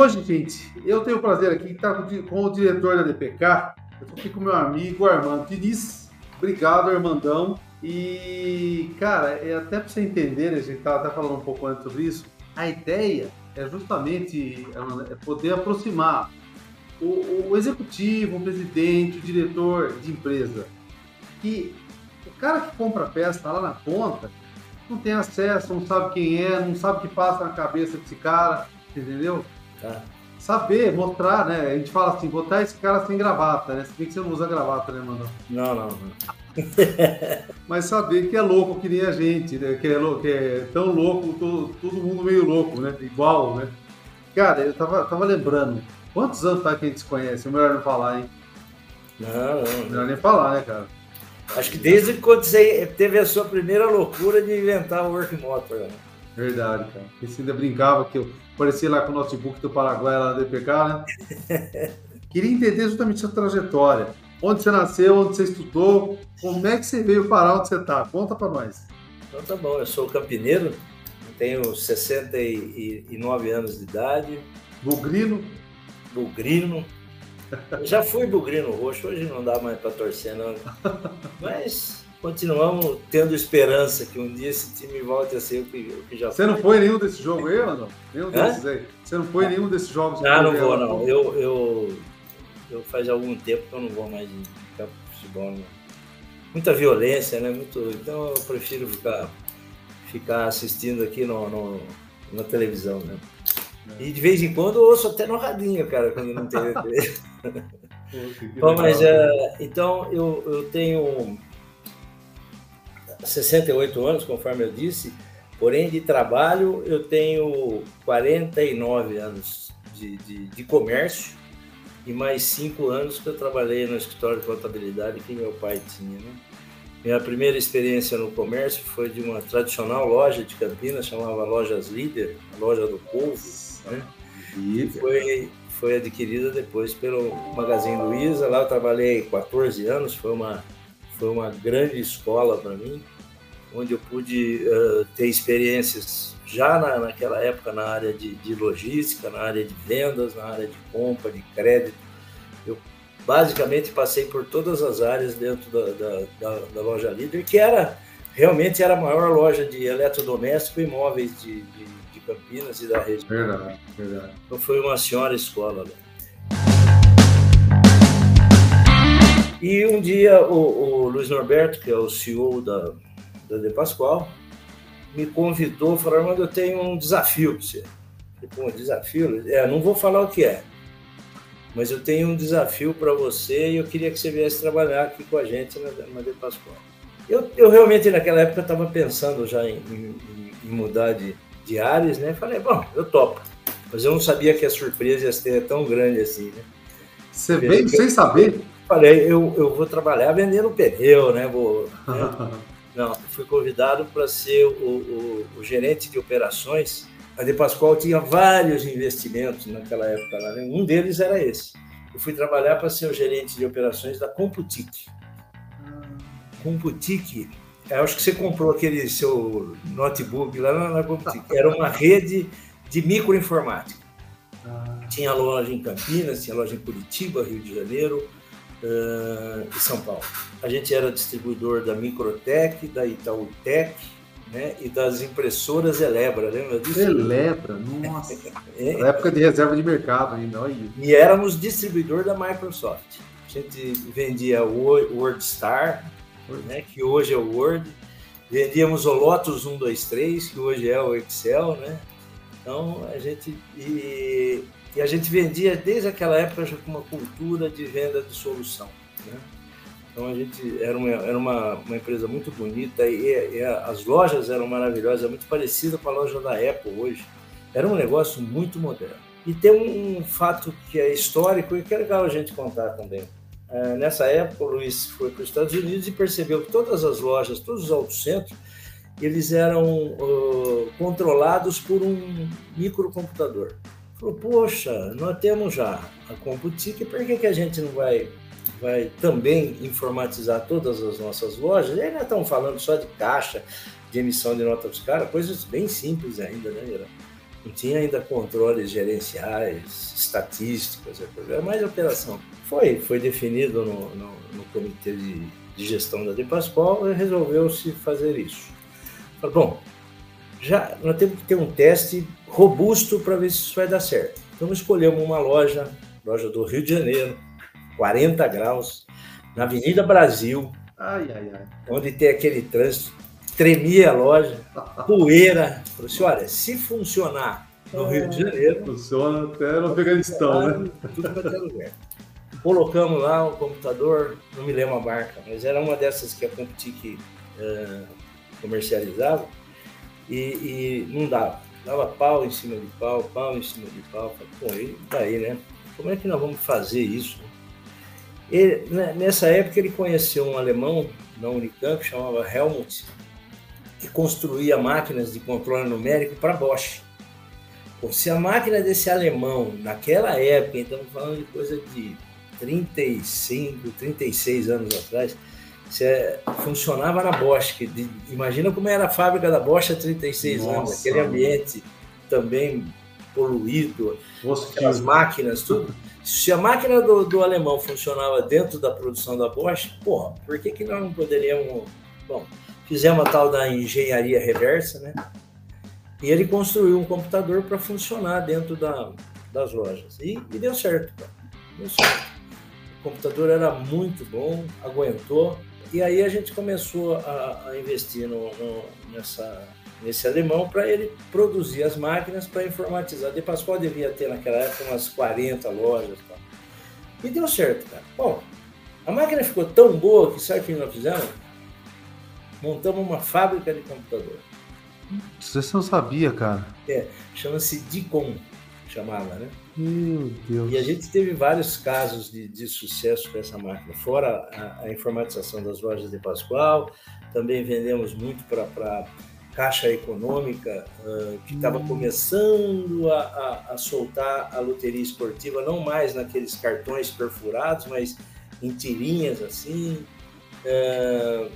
hoje, gente, eu tenho o prazer aqui de estar com o diretor da DPK. Eu estou aqui com meu amigo Armando Diniz. Obrigado, Armandão. E, cara, é até para você entender, a gente estava até falando um pouco antes sobre isso, a ideia é justamente é poder aproximar o, o, executivo, o presidente, o diretor de empresa, que o cara que compra peça está lá na ponta, não tem acesso, não sabe quem é, não sabe o que passa na cabeça desse cara, entendeu? Tá. Saber, mostrar, né? A gente fala assim, botar esse cara sem gravata, né? Se bem que você não usa gravata, né, mano? Não, não. Mas saber que é louco que nem a gente, né? Que é, louco, que é tão louco, todo, todo mundo meio louco, né? Igual, né? Cara, eu tava, tava lembrando, quantos anos tá que a gente se conhece? É melhor não falar, hein? Não, não. Melhor nem falar, né, cara? Acho que desde quando você teve a sua primeira loucura de inventar o Work Motor. Né? Verdade, cara. Você ainda brincava que eu aparecia lá com o notebook do Paraguai lá na DPK, né? Queria entender justamente sua trajetória. Onde você nasceu, onde você estudou, como é que você veio parar onde você está? Conta para nós. Então tá bom, eu sou campineiro, tenho 69 anos de idade. Bugrino? Bugrino, já fui bugrino roxo, hoje não dá mais para torcer, não. Mas continuamos tendo esperança que um dia esse time volte a ser o que, o que já Você foi. não foi nenhum desses jogos aí, não? Nenhum desses aí? Você não foi nenhum desses jogos? Não, não vou, não. Eu, eu, eu faz algum tempo que eu não vou mais em campo de futebol. Não. Muita violência, né? Muito, então eu prefiro ficar, ficar assistindo aqui no, no na televisão, né? E de vez em quando eu ouço até no radinho, cara, quando não tem Bom, mas é, então eu, eu tenho 68 anos, conforme eu disse, porém de trabalho eu tenho 49 anos de, de, de comércio e mais 5 anos que eu trabalhei no escritório de contabilidade que meu pai tinha. Né? Minha primeira experiência no comércio foi de uma tradicional loja de Campinas, chamava Lojas Líder, loja do povo né? E foi, foi adquirida depois pelo Magazine Luiza. Lá eu trabalhei 14 anos, foi uma, foi uma grande escola para mim, onde eu pude uh, ter experiências já na, naquela época na área de, de, logística, na área de vendas, na área de compra, de crédito. Eu basicamente passei por todas as áreas dentro da, da, da, da loja líder, que era realmente era a maior loja de eletrodoméstico e móveis de, de Campinas e da região. Verdade, verdade. Então foi uma senhora escola. Né? E um dia o, o, Luiz Norberto, que é o CEO da, da De Pascoal, me convidou, falou, Armando, eu tenho um desafio para você. Falei, um desafio? É, não vou falar o que é, mas eu tenho um desafio para você e eu queria que você viesse trabalhar aqui com a gente na, na De Pascoal. Eu, eu realmente naquela época estava pensando já em, em, em mudar de, de Ares, né? Falei, bom, eu topo. Mas eu não sabia que a surpresa ia ser tão grande assim, né? Você veio sem saber? Falei, eu, eu vou trabalhar vendendo pneu, né? Vou, né? Não, fui convidado para ser o, o, o, gerente de operações. A De Pascoal tinha vários investimentos naquela época. Lá, né? Um deles era esse. Eu fui trabalhar para ser o gerente de operações da Computic. Computic acho que você comprou aquele seu notebook lá na, na Era uma rede de microinformática. Ah. Tinha loja em Campinas, tinha loja em Curitiba, Rio de Janeiro uh, e São Paulo. A gente era distribuidor da Microtec, da Itautec, né, e das impressoras Elebra, lembra disso? Elebra, nossa. é. Na época de reserva de mercado ainda, olha. E éramos distribuidor da Microsoft. A gente vendia o WordStar, né, que hoje é o Word. Vendíamos o Lotus 123, que hoje é o Excel, né? Então a gente e, e, a gente vendia desde aquela época já com uma cultura de venda de solução, né? Então a gente era uma, era uma, uma empresa muito bonita e, e as lojas eram maravilhosas, muito parecida com a loja da Apple hoje. Era um negócio muito moderno. E tem um fato que é histórico e que é legal a gente contar também. É, nessa época, o Luiz foi para os Estados Unidos e percebeu que todas as lojas, todos os autocentros, eles eram uh, controlados por um microcomputador. Falou, poxa, nós temos já a Computic, por que, que a gente não vai, vai também informatizar todas as nossas lojas? E aí nós estamos falando só de caixa, de emissão de nota fiscal, coisas bem simples ainda, né, Ira? não tinha ainda controles gerenciais, estatísticas, era mais operação. Foi, foi definido no, no, no comitê de, de, gestão da De Pascoal e resolveu-se fazer isso. Falei, bom, já nós temos que ter um teste robusto para ver se isso vai dar certo. Então escolhemos uma loja, loja do Rio de Janeiro, 40 graus, na Avenida Brasil, ai, ai, ai. onde tem aquele trânsito tremia a loja, poeira. Falei assim: olha, se funcionar no Rio de Janeiro. Funciona até no Afeganistão, né? Tudo para lugar. Colocamos lá o computador, não me lembro a marca, mas era uma dessas que a Comptic uh, comercializava e, e, não dava. Dava pau em cima de pau, pau em cima de pau. Pô, e daí, né? Como é que nós vamos fazer isso? Ele, né, nessa época ele conheceu um alemão na Unicamp, chamava Helmut, que construía máquinas de controle numérico para Bosch. Pô, se a máquina desse alemão, naquela época, estamos falando de coisa de 35, 36 anos atrás, se é, funcionava na Bosch, que de, imagina como era a fábrica da Bosch há 36 Nossa, anos, aquele ambiente também poluído, aquelas máquinas, tudo. Se a máquina do, do, alemão funcionava dentro da produção da Bosch, porra, por que, que nós não poderíamos. Bom, Fizemos a tal da engenharia reversa, né? E ele construiu um computador para funcionar dentro da, das lojas. E, e, deu certo, cara. Deu certo. O computador era muito bom, aguentou. E aí a gente começou a, a investir no, no, nessa, nesse alemão para ele produzir as máquinas para informatizar. De Pascoal devia ter naquela época umas 40 lojas. Tá? E deu certo, cara. Bom, a máquina ficou tão boa que sabe o que nós fizemos? montamos uma fábrica de computador. Você não sabia, cara? É, chama-se Dicom, chamava, né? Meu Deus. E a gente teve vários casos de, de sucesso com essa máquina, fora a, a, informatização das lojas de Pascoal, também vendemos muito para Caixa Econômica, uh, que estava hum. começando a, a, a, soltar a loteria esportiva, não mais naqueles cartões perfurados, mas em tirinhas assim. Uh,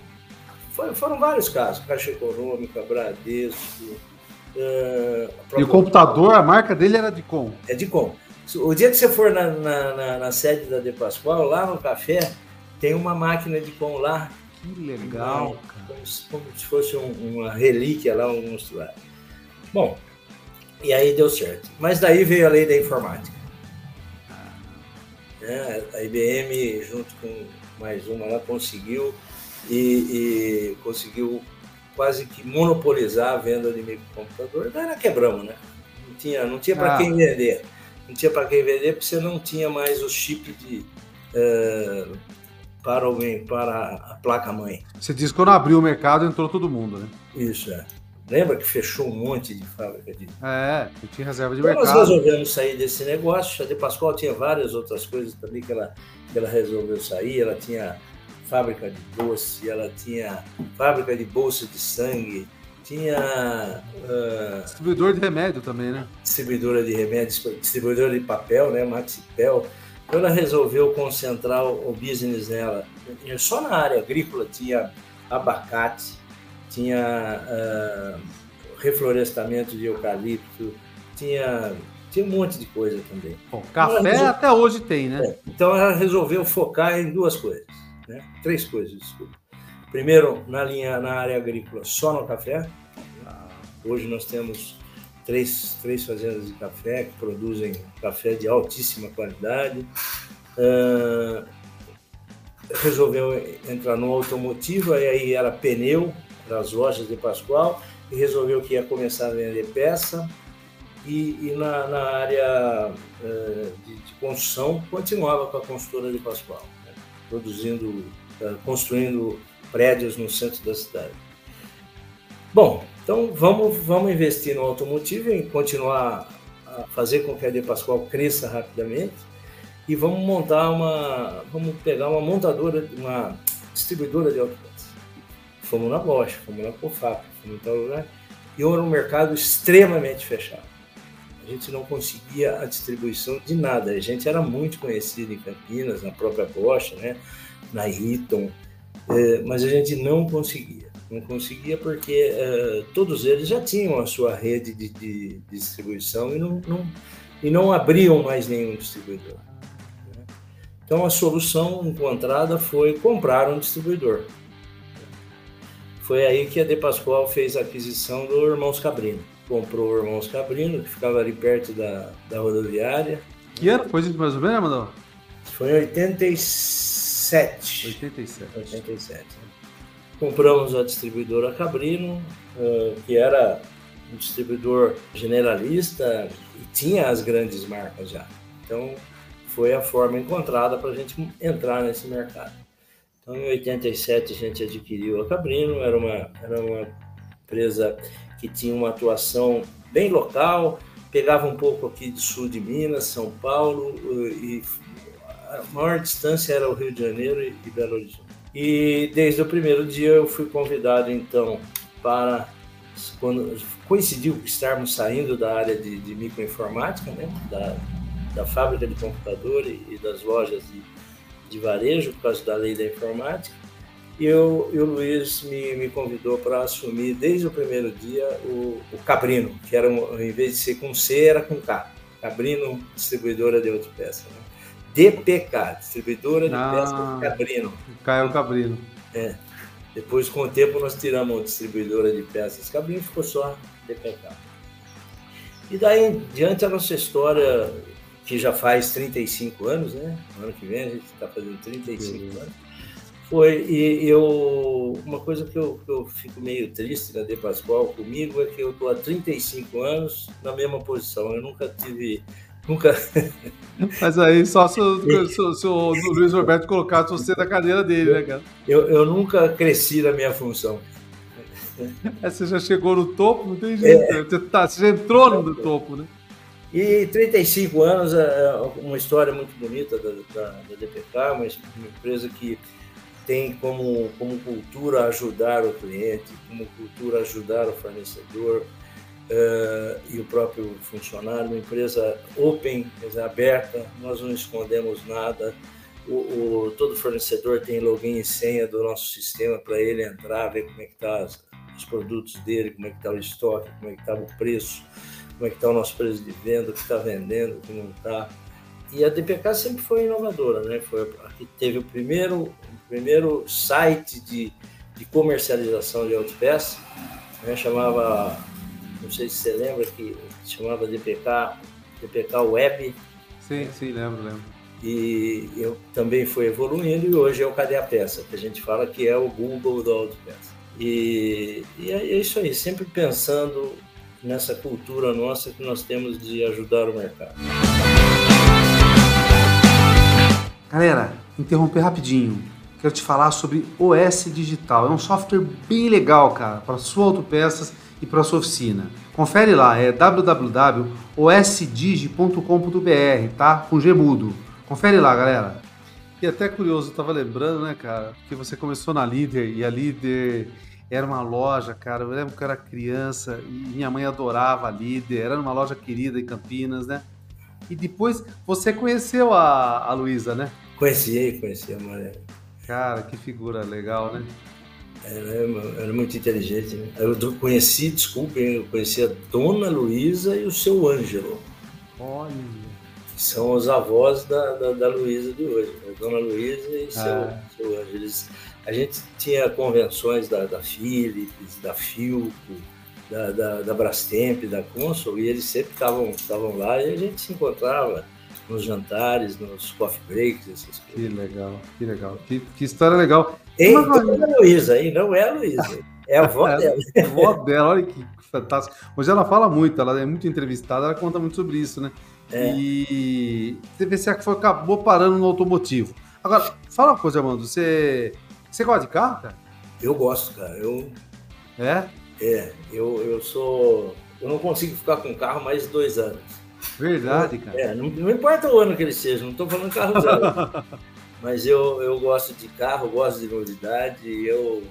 foram vários casos, Caixa Econômica, Bradesco. Uh, e o computador, a marca dele era de com? É de com. O dia que você for na, na, na, na sede da De Pascoal, lá no café, tem uma máquina de com lá. Que legal, cara. Como, se, como se fosse um, uma relíquia lá, um monstruário. Bom, e aí deu certo. Mas daí veio a lei da informática. É, a IBM, junto com mais uma, ela conseguiu e, e conseguiu quase que monopolizar a venda de microcomputador. Daí nós quebramos, né? Não tinha, não tinha para ah. quem vender. Não tinha para quem vender porque você não tinha mais o chip de, uh, para, o, para a placa-mãe. Você disse que quando abriu o mercado entrou todo mundo, né? Isso, é. Lembra que fechou um monte de fábrica de. É, não tinha reserva de então mercado. Nós resolvemos sair desse negócio. A De Pascoal tinha várias outras coisas também que ela, que ela resolveu sair. Ela tinha fábrica de doce, ela tinha fábrica de bolsa de sangue, tinha. Uh, distribuidor de remédio também, né? Distribuidora de remédios, distribuidora de papel, né? Maxipel. Então ela resolveu concentrar o business nela. Só na área agrícola tinha abacate, tinha uh, reflorestamento de eucalipto, tinha, tinha um monte de coisa também. Bom, café resol... até hoje tem, né? É, então ela resolveu focar em duas coisas né? Três coisas, desculpa. Primeiro, na linha na área agrícola, só no café. Hoje nós temos três, três fazendas de café que produzem café de altíssima qualidade. Uh, resolveu entrar no automotivo, aí era pneu para as lojas de Pascoal e resolveu que ia começar a vender peça. E, e na, na, área uh, de, de, construção continuava com a consultora de Pascoal produzindo, eh, construindo prédios no centro da cidade. Bom, então vamos, vamos investir no automotivo e continuar a fazer com que a De Pascoal cresça rapidamente e vamos montar uma, vamos pegar uma montadora, uma distribuidora de autopeças. Fomos na Bosch, fomos na Cofap, fomos em tal lugar e era um mercado extremamente fechado. A gente não conseguia a distribuição de nada. A gente era muito conhecido em Campinas, na própria Bosch, né? na Eaton, é, mas a gente não conseguia. Não conseguia porque uh, todos eles já tinham a sua rede de, de, de distribuição e não, não, e não abriam mais nenhum distribuidor. Né? Então a solução encontrada foi comprar um distribuidor. Foi aí que a De Pascoal fez a aquisição do Irmãos Cabrino. Comprou o Irmãos Cabrino, que ficava ali perto da, da rodoviária. Que ano foi isso mais ou menos, Amador? Foi em 87. 87. 87. Compramos a distribuidora Cabrino, eh, que era um distribuidor generalista e tinha as grandes marcas já. Então, foi a forma encontrada para a gente entrar nesse mercado. Então, em 87, a gente adquiriu a Cabrino, era uma, era uma empresa que tinha uma atuação bem local, pegava um pouco aqui do sul de Minas, São Paulo, eh, e a maior distância era o Rio de Janeiro e Belo Horizonte. E desde o primeiro dia eu fui convidado, então, para. Quando coincidiu estarmos saindo da área de, de microinformática, né, da, da fábrica de computador e, e das lojas de, de varejo, por causa da lei da informática, e, eu, e o Luiz me, me convidou para assumir desde o primeiro dia o, o Cabrino, que era, um, em vez de ser com C, era com K. Cabrino, distribuidora de autopeças. Né? DPK, distribuidora de ah, peças Cabrino. Caio Cabrino. É. Depois, com o tempo, nós tiramos a distribuidora de peças Cabrino ficou só DPK. E daí em diante a nossa história, que já faz 35 anos, né? No ano que vem a gente está fazendo 35 Sim. anos foi, e eu, uma coisa que eu, que eu fico meio triste na De Pascoal comigo é que eu estou há 35 anos na mesma posição. Eu nunca tive. Nunca. Mas aí só se, se, se o Luiz Roberto colocasse você na cadeira dele, né, cara? Eu, eu nunca cresci na minha função. É, você já chegou no topo, não tem jeito. É. Você, tá, você já entrou no topo, né? E 35 anos é uma história muito bonita da, da, da DPK, uma empresa que tem como, como cultura ajudar o cliente, como cultura ajudar o fornecedor uh, e o próprio funcionário, uma empresa open, aberta, nós não escondemos nada. O, o, todo fornecedor tem login e senha do nosso sistema para ele entrar, ver como é que está os produtos dele, como é que está o estoque, como é que está o preço, como é que está o nosso preço de venda, o que está vendendo, o que não está. E a DPK sempre foi inovadora, né? Foi a que teve o primeiro primeiro site de, de comercialização de autopeças, né, chamava, não sei se você lembra, que chamava DPK, DPK Web. Sim, sim, lembro, lembro. E eu também fui evoluindo e hoje é o Cadê a Peça, que a gente fala que é o Google do autopeça. E, e é isso aí, sempre pensando nessa cultura nossa que nós temos de ajudar o mercado. Galera, interromper rapidinho quero te falar sobre OS Digital. É um software bem legal, cara, para sua autopeças e para sua oficina. Confere lá, é www.osdigi.com.br, tá? Com G mudo. Confere lá, galera. E até curioso, eu tava lembrando, né, cara, que você começou na Líder e a Líder era uma loja, cara. Eu lembro que eu era criança e minha mãe adorava a Líder, era uma loja querida em Campinas, né? E depois você conheceu a, a Luísa, né? Conheci, conheci a Maria. Cara, que figura legal, né? Ela era muito inteligente. Né? Eu conheci, desculpe, eu conheci a Dona Luísa e o seu Ângelo. Olha. Que são os avós da, da, da Luísa de hoje. Né? Dona Luísa e seu, ah. seu Ângelo. Eles, a gente tinha convenções da, da Philips, da Filco, da, da, da Brastemp, da Consul, e eles sempre estavam lá e a gente se encontrava nos jantares, nos coffee breaks, essas coisas. Que legal, que legal. Que, que história legal. Ei, Uma... não é a Luísa, hein? Não é a Luísa. É a avó dela. É a avó dela, olha que fantástico. Hoje ela fala muito, ela é muito entrevistada, ela conta muito sobre isso, né? É. E se acabou parando no automotivo. Agora, fala uma coisa, Armando, você, você gosta de carro, cara? Eu gosto, cara. Eu... É? É, eu, eu sou... Eu não consigo ficar com carro mais de dois anos. Verdade, cara. É, não, não, importa o ano que ele seja, não estou falando carro zero. mas eu, eu gosto de carro, gosto de novidade, eu...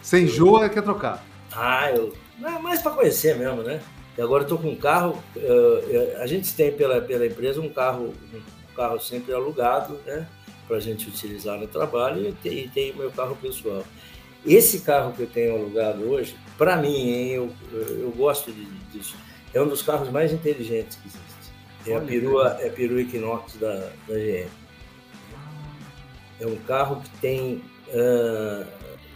Sem enjoa é quer trocar? Ah, eu... Não, mais para conhecer mesmo, né? E agora estou com um carro, uh, a gente tem pela, pela empresa um carro, um carro sempre alugado, né? Para a gente utilizar no trabalho e tem, e tem meu carro pessoal. Esse carro que eu tenho alugado hoje, para mim, hein, eu, eu gosto de, disso. É um dos carros mais inteligentes que existe. É a perua, é a perua Equinox da, da GM. É um carro que tem uh,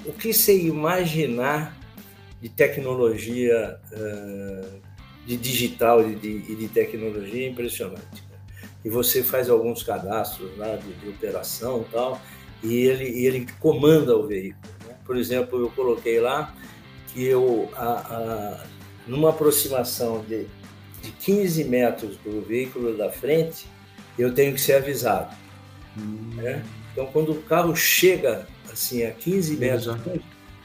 o que você imaginar de tecnologia, uh, de digital e de, de, de, tecnologia é impressionante. E você faz alguns cadastros lá de, de operação e tal, e ele, ele comanda o veículo. Né? Por exemplo, eu coloquei lá que eu, a, a, numa aproximação de, de 15 metros do veículo da frente, eu tenho que ser avisado. Hum. Né? Então, quando o carro chega assim a 15 metros,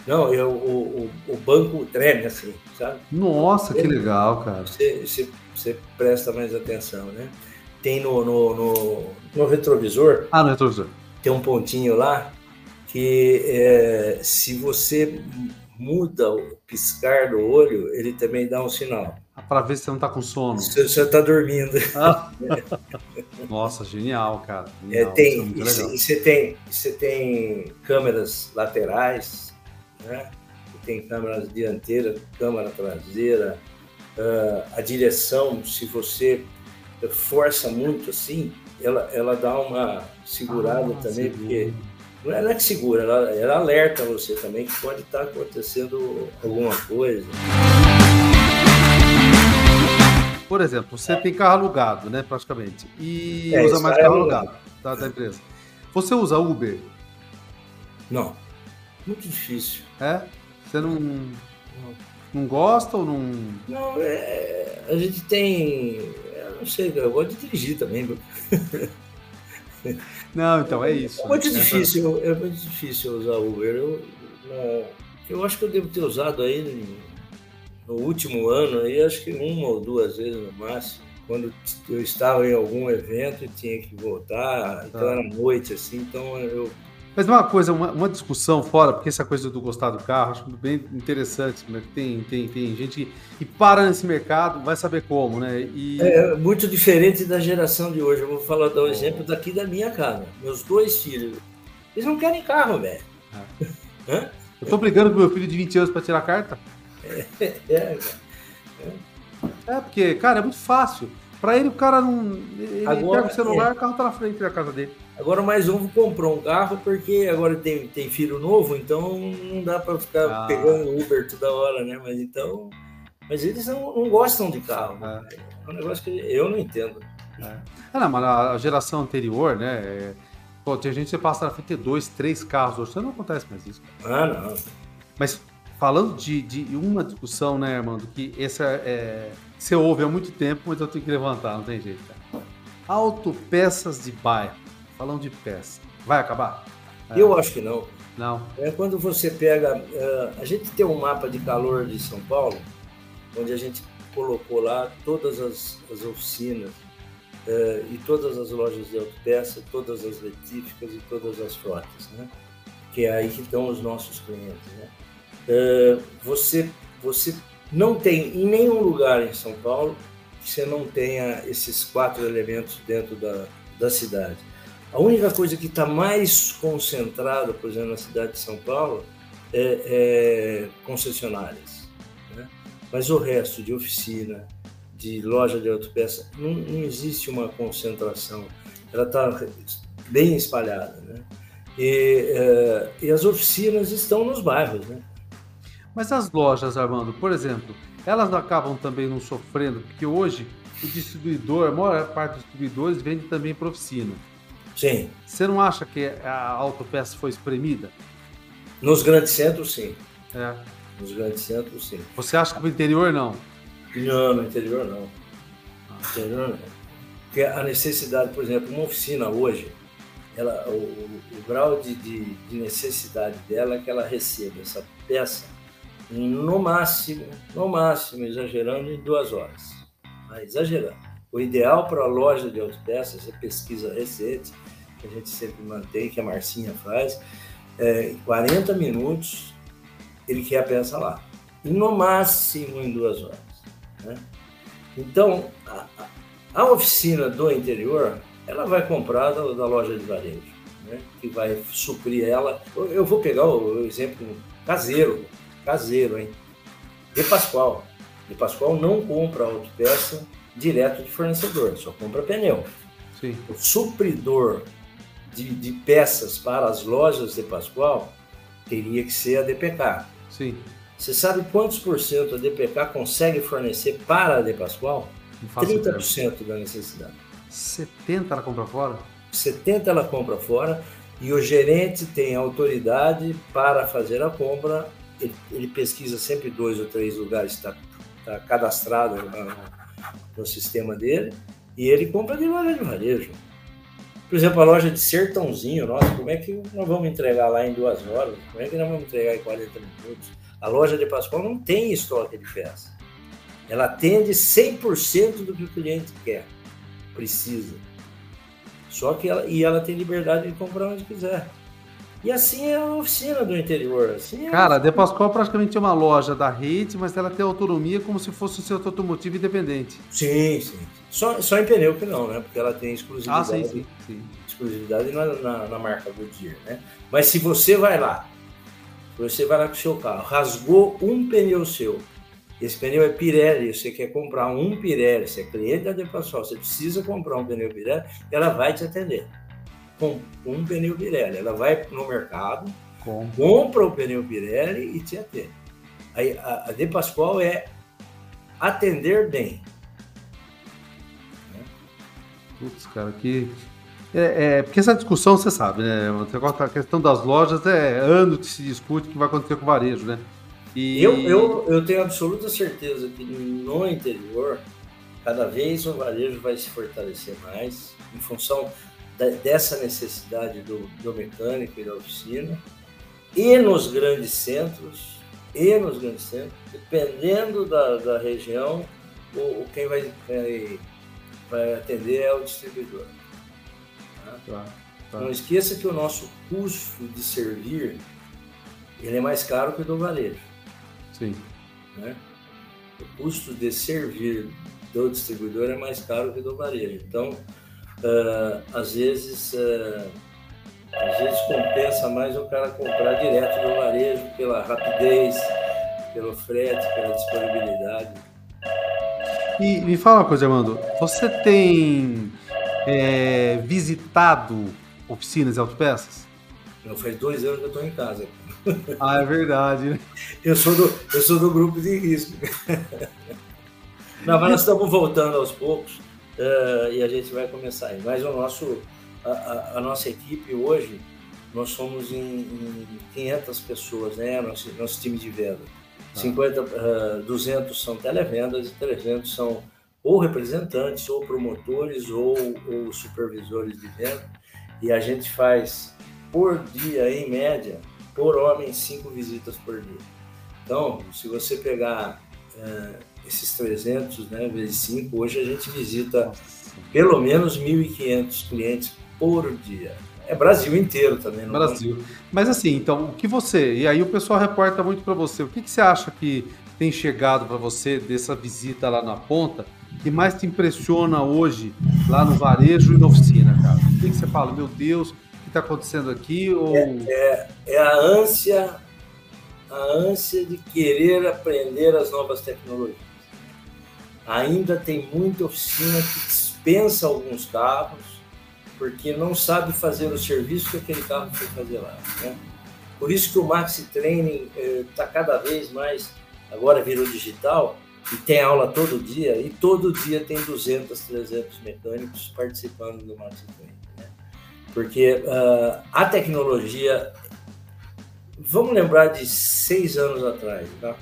não, eu, o, o, o, banco treme assim, sabe? Nossa, que legal, cara. Você, você, você presta mais atenção, né? Tem no, no, no, no retrovisor. Ah, no retrovisor tem um pontinho lá que é, se você muda o piscar do olho, ele também dá um sinal. Ah, Para ver se você não está com sono. Se você está dormindo. Ah. Nossa, genial, cara. Genial. É, tem, e você tem, você tem câmeras laterais, né? tem câmeras dianteira, câmera traseira, uh, a direção, se você força muito assim, ela, ela dá uma segurada ah, também, porque não é, não é que segura, ela, ela alerta você também que pode estar acontecendo alguma coisa. Por exemplo, você tem carro alugado, né, praticamente, e é, usa mais carro é alugado da, da empresa. Você usa Uber? Não, muito difícil. É? Você não, não gosta ou não... Não, é, a gente tem não sei, eu gosto de dirigir também. Não, então é isso. É muito né? difícil, é muito difícil usar Uber. Eu, eu acho que eu devo ter usado aí no último ano, aí, acho que uma ou duas vezes no máximo. Quando eu estava em algum evento e tinha que voltar, então tá. era noite, assim, então eu mas uma coisa, uma, uma, discussão fora, porque essa coisa do gostar do carro, acho bem interessante, né? Tem, tem, tem gente que para nesse mercado, vai saber como, né? E... É muito diferente da geração de hoje. Eu vou falar, dar um exemplo daqui da minha casa. Meus dois filhos, eles não querem carro, velho. É. Eu tô brigando com meu filho de 20 anos para tirar a carta. É, é, é. porque, cara, é muito fácil. Para ele, o cara não. Ele Agora, pega o celular, é. o carro tá na frente da casa dele. Agora mais novo comprou um carro porque agora tem, tem filho novo, então não dá para ficar ah. pegando Uber toda hora, né? Mas então. Mas eles não, não gostam de carro. É. é um negócio que eu não entendo. É. Ah, não, mas a geração anterior, né? É... Pô, tem gente que passa na frente de dois, três carros, hoje não acontece mais isso. Ah, não. Mas falando de, de uma discussão, né, Armando, que essa é, você ouve há muito tempo, mas eu tenho que levantar, não tem jeito. Cara. Autopeças de bairro falando de peça. Vai acabar? É. Eu acho que não. Não. É quando você pega. Uh, a gente tem um mapa de calor de São Paulo, onde a gente colocou lá todas as, as oficinas uh, e todas as lojas de autopeça, todas as letíficas e todas as frotas, né? Que é aí que estão os nossos clientes, né? Uh, você, você não tem em nenhum lugar em São Paulo que você não tenha esses quatro elementos dentro da, da cidade. A única coisa que está mais concentrada, por exemplo, na cidade de São Paulo, é, é concessionárias. Né? Mas o resto de oficina, de loja de autopeça, não, não existe uma concentração. Ela está bem espalhada. Né? E, é, e, as oficinas estão nos bairros. Né? Mas as lojas, Armando, por exemplo, elas acabam também não sofrendo, porque hoje o distribuidor, a maior parte dos distribuidores vende também para oficina. Sim. Você não acha que a autopeça foi espremida? Nos grandes centros, sim. É. Nos grandes centros, sim. Você acha que no interior não? Não, no interior não. No interior não. Porque a necessidade, por exemplo, uma oficina hoje, ela, o, o grau de, de, de, necessidade dela é que ela receba essa peça no máximo, no máximo, exagerando, em duas horas. exagerando. O ideal para a loja de autopeças é pesquisa recente, que a gente sempre mantém, que a Marcinha faz, é, em 40 minutos ele quer a peça lá. E no máximo em duas horas. Né? Então, a, a, oficina do interior, ela vai comprar da, da loja de varejo. né, que vai suprir ela. Eu vou pegar o exemplo caseiro, caseiro, hein? De Pascoal. De Pascoal não compra autopeça direto de fornecedor, só compra pneu. Sim. O supridor de, de, peças para as lojas de Pascoal teria que ser a DPK. Sim. Você sabe quantos por cento a DPK consegue fornecer para a De Pascoal? 30% da necessidade. 70% ela compra fora? 70% ela compra fora e o gerente tem autoridade para fazer a compra. Ele, ele pesquisa sempre dois ou três lugares, está tá cadastrado no, no, sistema dele, e ele compra de loja de varejo. Por exemplo, a loja de Sertãozinho, nossa, como é que nós vamos entregar lá em duas horas? Como é que nós vamos entregar em 40 minutos? A loja de Pascoal não tem estoque de peça. Ela atende 100% do que o cliente quer, precisa. Só que ela, e ela tem liberdade de comprar onde quiser. E assim é a oficina do interior. Assim é Cara, a De Pascoal praticamente é uma loja da rede, mas ela tem autonomia como se fosse um setor automotivo independente. Sim, sim. Só, só em pneu que não, né? Porque ela tem exclusividade. Ah, sim, sim. sim. Exclusividade na, na, na marca Goodyear, né? Mas se você vai lá, você vai lá com o seu carro, rasgou um pneu seu, esse pneu é Pirelli, você quer comprar um Pirelli, você é cliente da Depasol, você precisa comprar um pneu Pirelli, ela vai te atender com um pneu Pirelli. Ela vai no mercado, com. compra o pneu Pirelli e atende. Aí, a, a De Pascoal é atender bem. Putz, cara, que. É, é, porque essa discussão, você sabe, né? A questão das lojas é ano que se discute o que vai acontecer com o varejo, né? E... Eu, eu, eu tenho absoluta certeza que no interior, cada vez o varejo vai se fortalecer mais, em função dessa necessidade do, do mecânico e da oficina, e nos grandes centros, e nos grandes centros, dependendo da, da região, o, o quem vai, vai, vai, atender é o distribuidor. Tá? Tá, tá. Não esqueça que o nosso custo de servir ele é mais caro que o do varejo. Sim. Né? O custo de servir do distribuidor é mais caro que do varejo. Então, uh, às vezes, uh, às vezes compensa mais o cara comprar direto do varejo pela rapidez, pelo frete, pela disponibilidade. E me fala uma coisa, Armando. Você tem é, visitado oficinas de autopeças? Não, faz dois anos que eu estou em casa. Ah, é verdade. Eu sou do, eu sou do grupo de risco. Não, mas nós estamos voltando aos poucos uh, e a gente vai começar aí. Mas o nosso, a, a, nossa equipe hoje, nós somos em, em 500 pessoas, né? Nosso, nosso time de venda. Ah. 50, uh, 200 são televendas e 300 são ou representantes, ou promotores, ou, ou supervisores de venda. E a gente faz por dia, em média, por homem, cinco visitas por dia. Então, se você pegar é, esses 300 né, vezes 5, hoje a gente visita pelo menos 1.500 clientes por dia. É Brasil inteiro também. Não Brasil. Mas assim, então, o que você... E aí o pessoal reporta muito para você. O que, que você acha que tem chegado para você dessa visita lá na ponta que mais te impressiona hoje lá no varejo e na oficina, cara? O que, que você fala? Meu Deus, que está acontecendo aqui? Ou... É, é, é, a ânsia, a ânsia de querer aprender as novas tecnologias. Ainda tem muita oficina que dispensa alguns carros porque não sabe fazer o serviço que aquele carro foi fazer lá. Né? Por isso que o Maxi Training está eh, cada vez mais, agora virou digital, e tem aula todo dia, e todo dia tem 200, 300 mecânicos participando do Maxi Training. Porque uh, a tecnologia. Vamos lembrar de seis anos atrás, tá?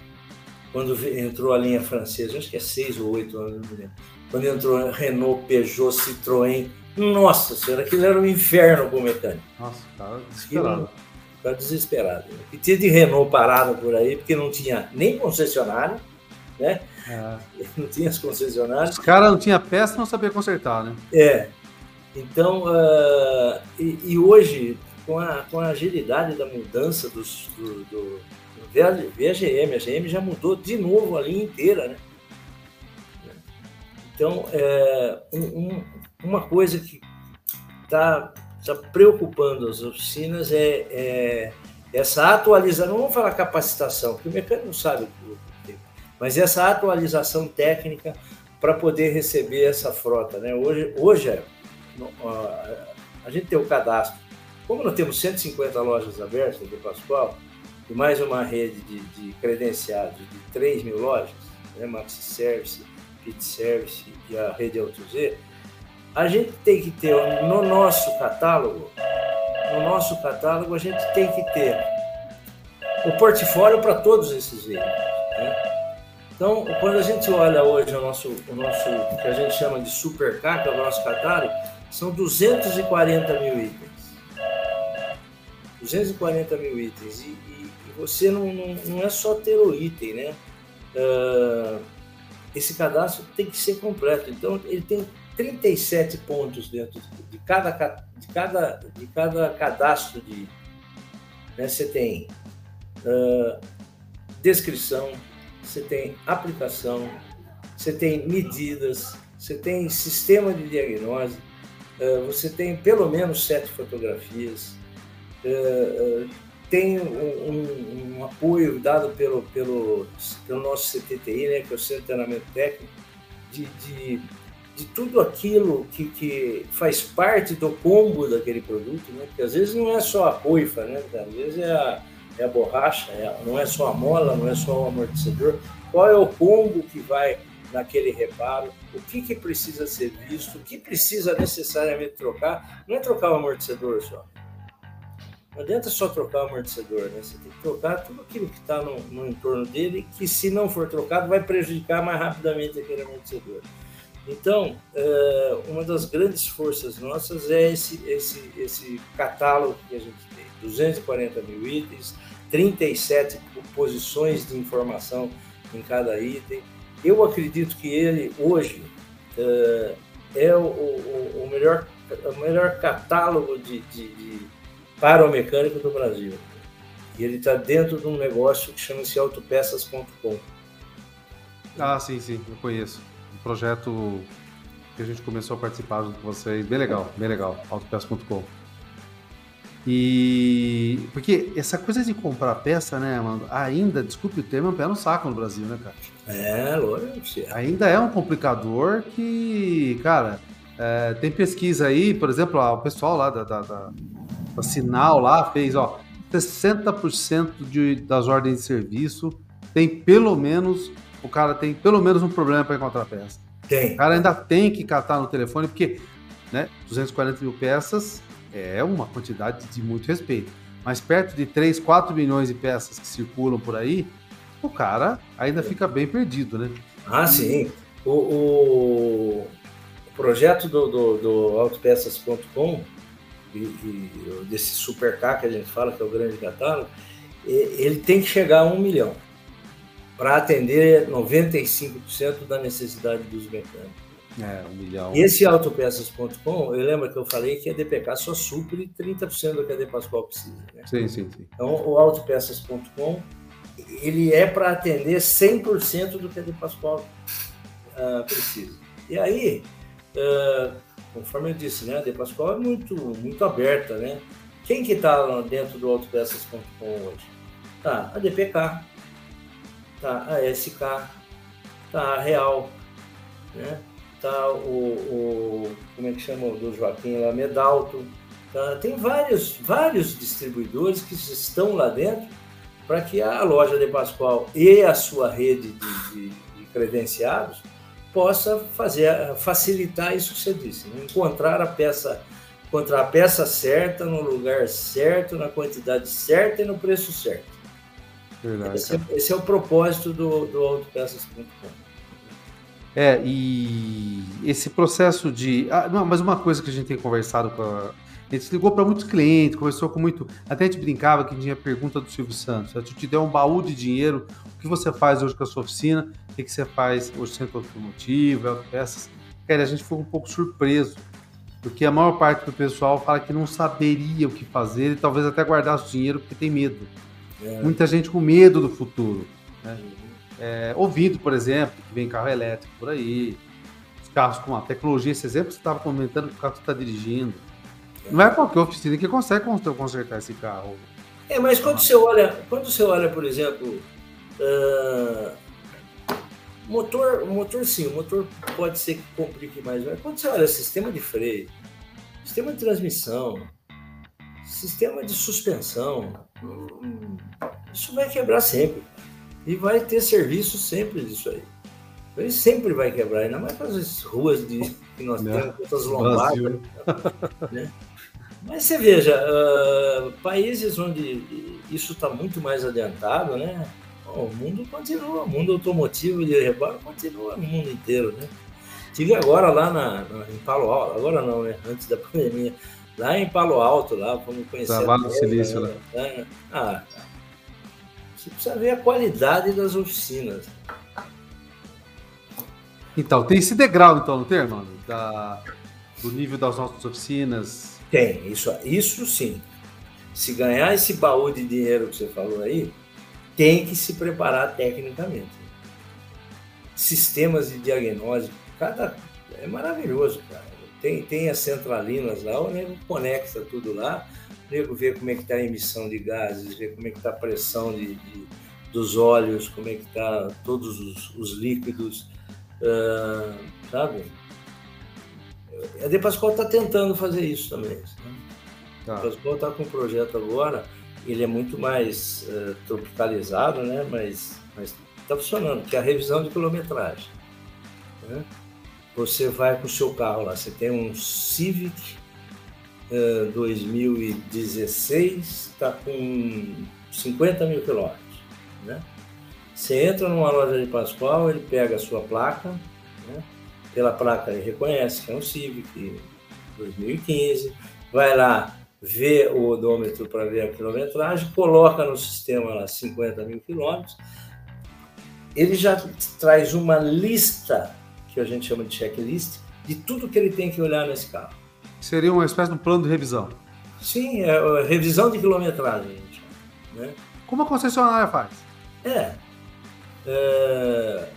Quando entrou a linha francesa, acho que é seis ou oito anos, não me lembro. Quando entrou Renault, Peugeot, Citroën, nossa senhora, aquilo era um inferno para o mecânico. Nossa, cara desesperado. Cara desesperado. E tinha de Renault parado por aí, porque não tinha nem concessionário, né? É. Não tinha as concessionárias. Os caras não tinham peça não sabia consertar, né? É. Então, uh, e, e, hoje, com a, com a agilidade da mudança dos, do, do, do VGM, a GM já mudou de novo a linha inteira, né? Então, é, um, um, uma coisa que está está preocupando as oficinas é, é, essa atualização, não vamos falar capacitação, porque o mecânico não sabe o que mas essa atualização técnica para poder receber essa frota. Né? Hoje, hoje é, a gente tem o cadastro. Como nós temos 150 lojas abertas do Pascoal, e mais uma rede de, de credenciados de 3 mil lojas, né? Maxi Service, Pit Service e a rede AutoZ, a gente tem que ter no nosso catálogo, no nosso catálogo a gente tem que ter o portfólio para todos esses veículos. Né? Então, quando a gente olha hoje o nosso, o nosso, que a gente chama de super que é o nosso catálogo, são 240 mil itens. 240 mil itens. E, e, e você não, não, não, é só ter o item, né? Uh, esse cadastro tem que ser completo. Então, ele tem 37 pontos dentro de cada, de cada, de cada cadastro de. Né? Você tem uh, descrição, você tem aplicação, você tem medidas, você tem sistema de diagnose, uh, você tem pelo menos sete fotografias, uh, tem um, um, um, apoio dado pelo, pelo, pelo nosso CTTI, né, que é o Centro de Treinamento Técnico, de, de de tudo aquilo que, que faz parte do combo daquele produto, né? Porque às vezes não é só a coifa, né? Às vezes é a, é a borracha, é, não é só a mola, não é só o amortecedor. Qual é o combo que vai naquele reparo? O que, que precisa ser visto? O que precisa necessariamente trocar? Não é trocar o amortecedor só. Não adianta só trocar o amortecedor, né? Você tem que trocar tudo aquilo que está no, no entorno dele, que se não for trocado, vai prejudicar mais rapidamente aquele amortecedor. Então, é, uma das grandes forças nossas é esse, esse, esse catálogo que a gente tem: 240 mil itens, 37 posições de informação em cada item. Eu acredito que ele, hoje, é, é o, o, o melhor, o melhor catálogo de, de, de, para o mecânico do Brasil. E ele está dentro de um negócio que chama-se autopeças.com. Ah, sim, sim, eu conheço projeto que a gente começou a participar junto com vocês. Bem legal, bem legal. autopeça.com. E. Porque essa coisa de comprar peça, né, mano? Ainda, desculpe o termo, é um pé no saco no Brasil, né, cara? É, lógico. Ainda é um complicador que, cara, é, tem pesquisa aí, por exemplo, ó, o pessoal lá da, da, da, da Sinal lá fez, ó, 60% de, das ordens de serviço tem pelo menos o cara tem pelo menos um problema para encontrar peça. Tem. O cara ainda tem que catar no telefone, porque né, 240 mil peças é uma quantidade de muito respeito. Mas perto de 3, 4 milhões de peças que circulam por aí, o cara ainda fica bem perdido, né? Ah, sim. O, o, o projeto do, do, do autopeças.com, e, e, desse super K que a gente fala, que é o grande catálogo, ele tem que chegar a um milhão para atender 95% da necessidade dos mecânicos. É, um milhão. E esse autopeças.com, eu lembro que eu falei que a DPK só supre 30% do que a De Pascoal precisa. Né? Sim, sim, sim. Então, o autopeças.com, ele é para atender 100% do que a De Pascoal uh, precisa. E aí, uh, conforme eu disse, né, a De Pascoal é muito, muito aberta, né? Quem que está dentro do autopeças.com hoje? Tá, a DPK, tá a SK, tá a Real, né? tá o, o como é que chama o do Joaquim lá, Medalto, tá? tem vários, vários distribuidores que estão lá dentro para que a loja de Pascoal e a sua rede de, de, de credenciados possa fazer, facilitar isso que você disse, né? encontrar a peça encontrar a peça certa no lugar certo, na quantidade certa e no preço certo. Verdade. Esse, é, esse é o propósito do, do autopeças.com. É, e esse processo de. Ah, não, mas uma coisa que a gente tem conversado com a. A gente ligou para muitos clientes, conversou com muito. Até a gente brincava que tinha pergunta do Silvio Santos. A gente te deu um baú de dinheiro. O que você faz hoje com a sua oficina? O que, que você faz hoje centro automotivo, autopeças? Cara, a gente ficou um pouco surpreso. Porque a maior parte do pessoal fala que não saberia o que fazer e talvez até guardasse o dinheiro porque tem medo. É. Muita gente com medo do futuro. Né? É, ouvindo, por exemplo, que vem carro elétrico por aí, os carros com a tecnologia, esse exemplo você estava comentando que o carro está dirigindo. Não é qualquer oficina que consegue consertar esse carro. É, mas quando você olha, quando você olha, por exemplo, uh, motor, motor sim, o motor pode ser que complique mais, mas quando você olha sistema de freio, sistema de transmissão, sistema de suspensão, isso vai quebrar sempre. E vai ter serviço sempre disso aí. Ele sempre vai quebrar, ainda mais para as ruas de, que nós Não. temos, essas lombadas. Né? Mas você veja, uh, países onde isso está muito mais adiantado, né? O mundo continua, o mundo automotivo de rebalo continua no mundo inteiro, né? Tive agora lá na, na, em Palo Alto, agora não, né? Antes da pandemia, lá em Palo Alto, lá, vamos conhecer. Trabalho no Silício, né? né? Ah, você precisa ver a qualidade das oficinas. Então, tem esse degrau, então, não tem, mano? Da, do nível das nossas oficinas, tem, isso, isso sim. Se ganhar esse baú de dinheiro que você falou aí, tem que se preparar tecnicamente. Sistemas de diagnóstico, cada é maravilhoso, cara. Tem, tem as centralinas lá, o nego conecta tudo lá, o nego vê como é que está a emissão de gases, vê como é que está a pressão de, de, dos óleos, como é que está todos os, os líquidos, uh, sabe? A De Pascoal está tentando fazer isso também. Né? Tá. A De Pascoal está com um projeto agora, ele é muito mais uh, tropicalizado, né? mas está funcionando, que é a revisão de quilometragem. Né? Você vai com o seu carro lá, você tem um Civic uh, 2016, está com 50 mil quilômetros. Né? Você entra numa loja de Pascoal, ele pega a sua placa, né? pela placa ele reconhece que é um Civic 2015, vai lá vê o odômetro para ver a quilometragem, coloca no sistema lá 50 mil quilômetros, ele já traz uma lista que a gente chama de checklist de tudo que ele tem que olhar nesse carro. Seria uma espécie de plano de revisão. Sim, é, é revisão de quilometragem, gente. Né? Como a concessionária faz? É. é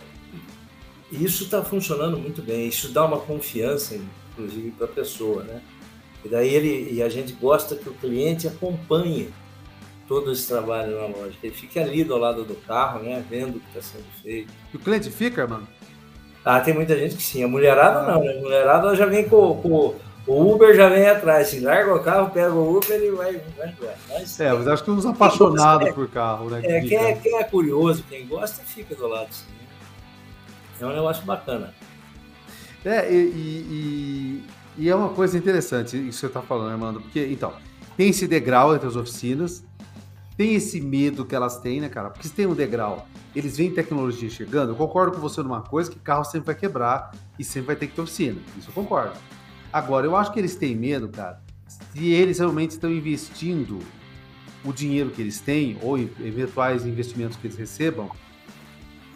isso está funcionando muito bem. Isso dá uma confiança, inclusive, para a pessoa, né? E daí ele e a gente gosta que o cliente acompanhe todo esse trabalho na loja. Ele fique ali do lado do carro, né? Vendo o que está sendo feito. E o cliente fica, mano? Ah, tem muita gente que sim. A mulherada ah. não, né? A mulherada já vem com, com o Uber já vem atrás, se larga o carro, pega o Uber e vai. vai, vai. Mas, é, mas acho que uns apaixonados é, por carro, né? É, quem é, quem é curioso, quem gosta, fica do lado. Sim. É um negócio bacana. É, e, e, e é uma coisa interessante isso que você está falando, Armando, porque, então, tem esse degrau entre as oficinas, tem esse medo que elas têm, né, cara? Porque se tem um degrau, eles veem tecnologia chegando, eu concordo com você numa coisa, que carro sempre vai quebrar e sempre vai ter que ter oficina, isso eu concordo. Agora, eu acho que eles têm medo, cara, se eles realmente estão investindo o dinheiro que eles têm, ou eventuais investimentos que eles recebam,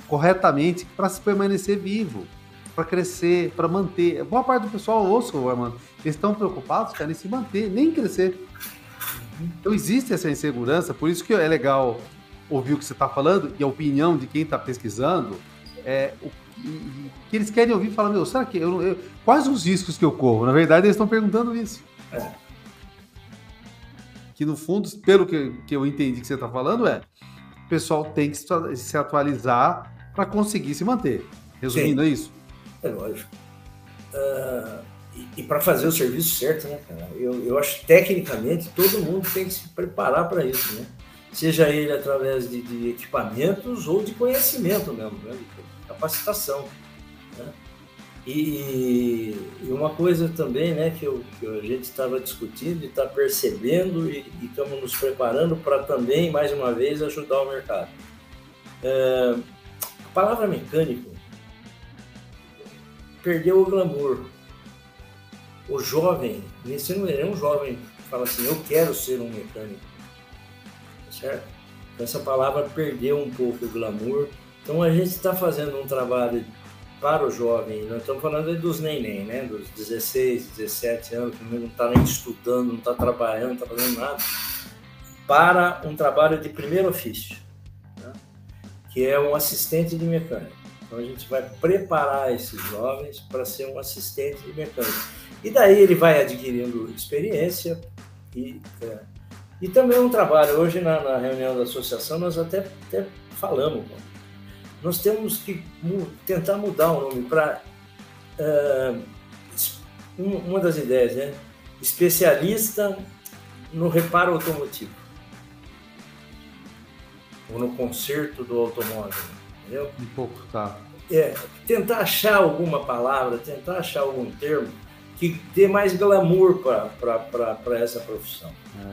corretamente para se permanecer vivo, para crescer, para manter. Boa parte do pessoal, ouço, Armando, eles estão preocupados, cara, em se manter, nem crescer. Então existe essa insegurança, por isso que é legal ouvir o que você está falando e a opinião de quem está pesquisando. É, o, que eles querem ouvir falar, meu, será que eu, eu, quais os riscos que eu corro? Na verdade, eles estão perguntando isso. É. Que no fundo, pelo que, que eu entendi que você está falando, é o pessoal tem que se atualizar para conseguir se manter. Resumindo, Sim. é isso? É lógico. Uh, e, e para fazer o serviço certo, né, cara? Eu, eu acho tecnicamente todo mundo tem que se preparar para isso, né? Seja ele através de, de, equipamentos ou de conhecimento mesmo, né? de capacitação. Né? E, e, uma coisa também né, que, eu, que a gente estava discutindo e está percebendo e, e estamos nos preparando para também, mais uma vez, ajudar o mercado. É, a palavra mecânico perdeu o glamour. O jovem, você não é um jovem que fala assim, eu quero ser um mecânico. Certo? Então, essa palavra perdeu um pouco o glamour. Então a gente está fazendo um trabalho para o jovem, nós estamos falando dos neném, né? Dos 16, 17 anos, que não está nem estudando, não está trabalhando, não está fazendo nada, para um trabalho de primeiro ofício que é um assistente de mecânico. Então a gente vai preparar esses jovens para ser um assistente de mecânico. E daí ele vai adquirindo experiência e, é, e também um trabalho. Hoje, na, na, reunião da associação, nós até, até falamos. Nós temos que mu tentar mudar o nome para. Uh, uma das ideias, né? Especialista no reparo automotivo. Ou no conserto do automóvel. Entendeu? Um pouco, tá. É, tentar achar alguma palavra, tentar achar algum termo que dê mais glamour para essa profissão.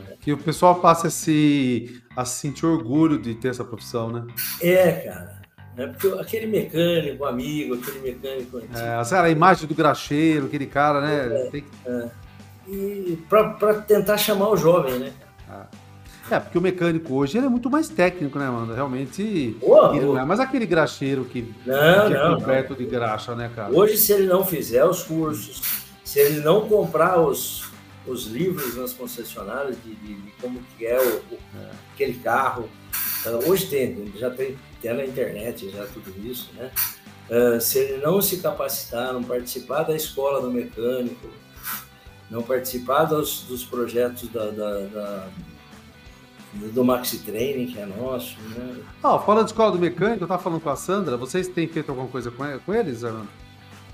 É, que o pessoal passe a se, a sentir orgulho de ter essa profissão, né? É, cara. É porque aquele mecânico, amigo, aquele mecânico antigo. É, a imagem do graxeiro, aquele cara, né? É, Tem é. E para tentar chamar o jovem, né? É, porque o mecânico hoje ele é muito mais técnico, né, mano? Realmente. Oh, ele não é mais aquele graxeiro que, não, que é não, coberto não. de graxa, né, cara? Hoje, se ele não fizer os cursos, se ele não comprar os, os livros nas concessionárias de, de, de como que é, o, o aquele carro, hoje tem, já tem, na internet já tudo isso, né? Uh, se ele não se capacitar, não participar da escola do mecânico, não participar dos, dos projetos da, da, da do Maxi Training, que é nosso. Né? Ah, fora da escola do mecânico, eu estava falando com a Sandra, vocês têm feito alguma coisa com, com eles, Armando?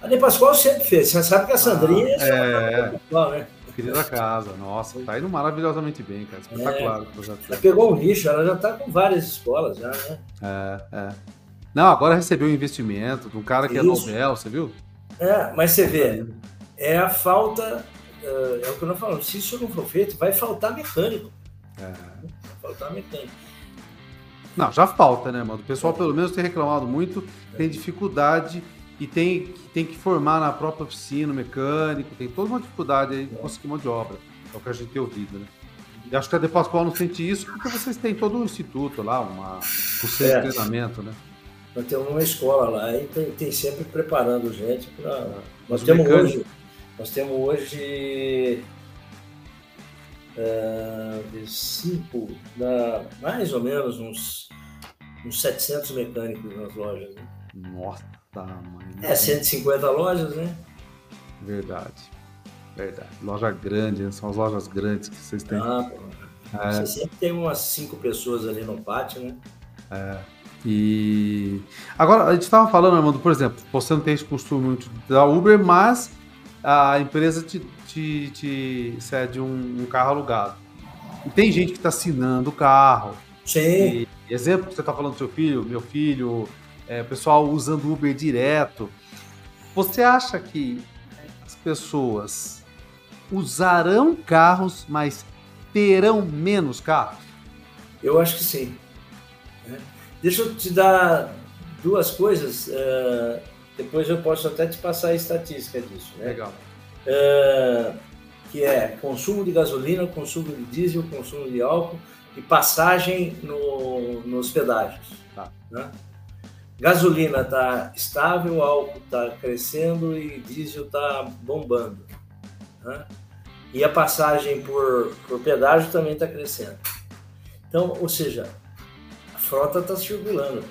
A De Pascoal sempre fez. Você sabe que a Sandrinha ah, é, é. Pascoal, né? Querida casa, nossa, tá indo maravilhosamente bem, cara. Espetacular é, o projeto. Ela pegou um nicho, ela já tá com várias escolas já, né? É, é. Não, agora recebeu um investimento de um cara que é Isso. é Nobel, você viu? É, mas você vê, é a falta, é, é o que eu não falo, se isso não for feito, vai faltar mecânico. É. Faltar mecânico. Não, já falta, né, mano? O pessoal, pelo menos, tem reclamado muito, tem dificuldade e tem, tem que formar na própria oficina, mecânico, tem toda uma dificuldade aí de conseguir mão de obra. É o que a gente tem ouvido, né? E acho que a De Pascoal não sente isso porque vocês têm todo um instituto lá, uma, um centro é. de treinamento, né? Nós temos uma escola lá e tem, tem sempre preparando gente para. Nós temos hoje. Nós temos hoje. Uh, cinco, da, mais ou menos uns, uns 700 mecânicos nas lojas. Né? Nossa! tamanho. É, 150 lojas, né? Verdade. Verdade. Loja grande, né? são as lojas grandes que vocês têm. Ah, é. Você sempre tem umas cinco pessoas ali no pátio, né? É. E agora a gente estava falando, Armando, por exemplo, você não tem esse costume muito da Uber, mas a empresa te, te, te cede um, um, carro alugado. E tem gente que está assinando o carro. Sim. E, exemplo, você está falando do seu filho, meu filho, é, o pessoal usando Uber direto. Você acha que as pessoas usarão carros, mas terão menos carros? Eu acho que sim. É. Deixa eu te dar duas coisas. Uh, depois eu posso até te passar a estatística disso. Né? Legal. Uh, que é consumo de gasolina, consumo de diesel, consumo de álcool e passagem no, nos pedágios. Tá. Né? Gasolina está estável, álcool está crescendo e diesel está bombando. Né? E a passagem por, por pedágio também está crescendo. Então, ou seja, a frota está circulando.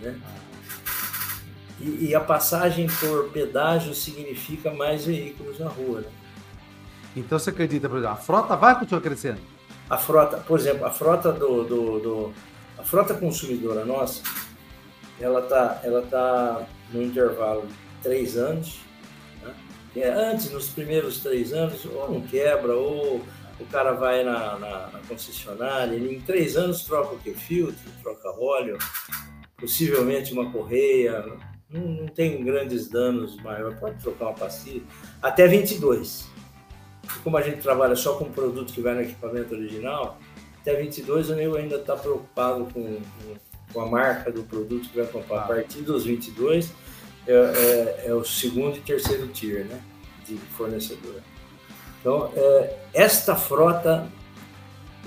Né? E, e, a passagem por pedágio significa mais veículos na rua. Né? Então você acredita, por exemplo, a frota vai continuar crescendo? A frota, por exemplo, a frota do, do, do a frota consumidora nossa, ela está ela tá no intervalo de três anos. Né? É, antes, nos primeiros três anos, ou não quebra, ou o cara vai na, na, na concessionária, ele em três anos troca o que? Filtro, troca óleo, possivelmente uma correia, não, tem grandes danos maiores, pode trocar uma pastilha, até 22. E como a gente trabalha só com produto que vai no equipamento original, até 22 o nego ainda está preocupado com, com a marca do produto que vai comprar. A partir dos 22 é, é, é o segundo e terceiro tier né, de fornecedor. Então, é, esta frota,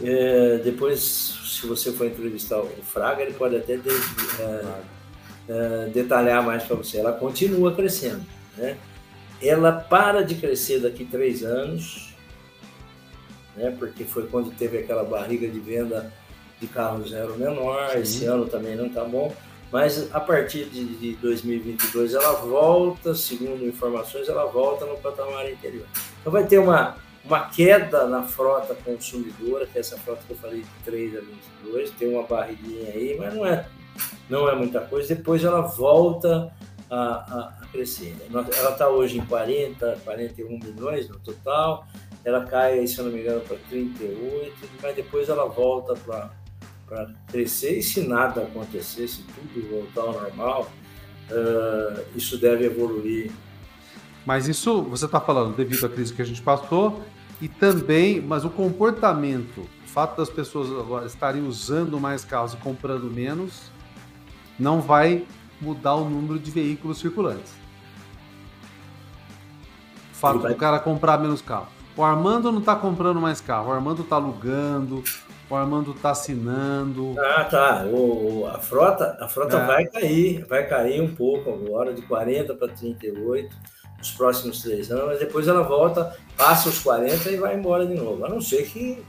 é, depois, se você for entrevistar o Fraga, ele pode até de, é, detalhar mais para você. Ela continua crescendo. Né? Ela para de crescer daqui três anos, né, porque foi quando teve aquela barriga de venda de carro zero menor, Sim. esse ano também não está bom, mas a partir de, de 2022 ela volta, segundo informações, ela volta no patamar interior. Então vai ter uma, uma queda na frota consumidora, que é essa frota que eu falei de 3 a 22, tem uma barriguinha aí, mas não é, não é muita coisa. Depois ela volta a, a, a crescer. Ela está hoje em 40, 41 milhões no total, ela cai, se eu não me engano, para 38, mas depois ela volta para para crescer e se nada acontecer, se tudo voltar ao normal, uh, isso deve evoluir. Mas isso você está falando devido à crise que a gente passou e também, mas o comportamento, o fato das pessoas agora estarem usando mais carros e comprando menos, não vai mudar o número de veículos circulantes. O fato do cara comprar menos carro. O Armando não está comprando mais carro, o Armando está alugando, o Armando está assinando. Ah, tá. O, a frota, a frota é. vai cair, vai cair um pouco agora, de 40 para 38, nos próximos três anos, mas depois ela volta, passa os 40 e vai embora de novo. A não ser que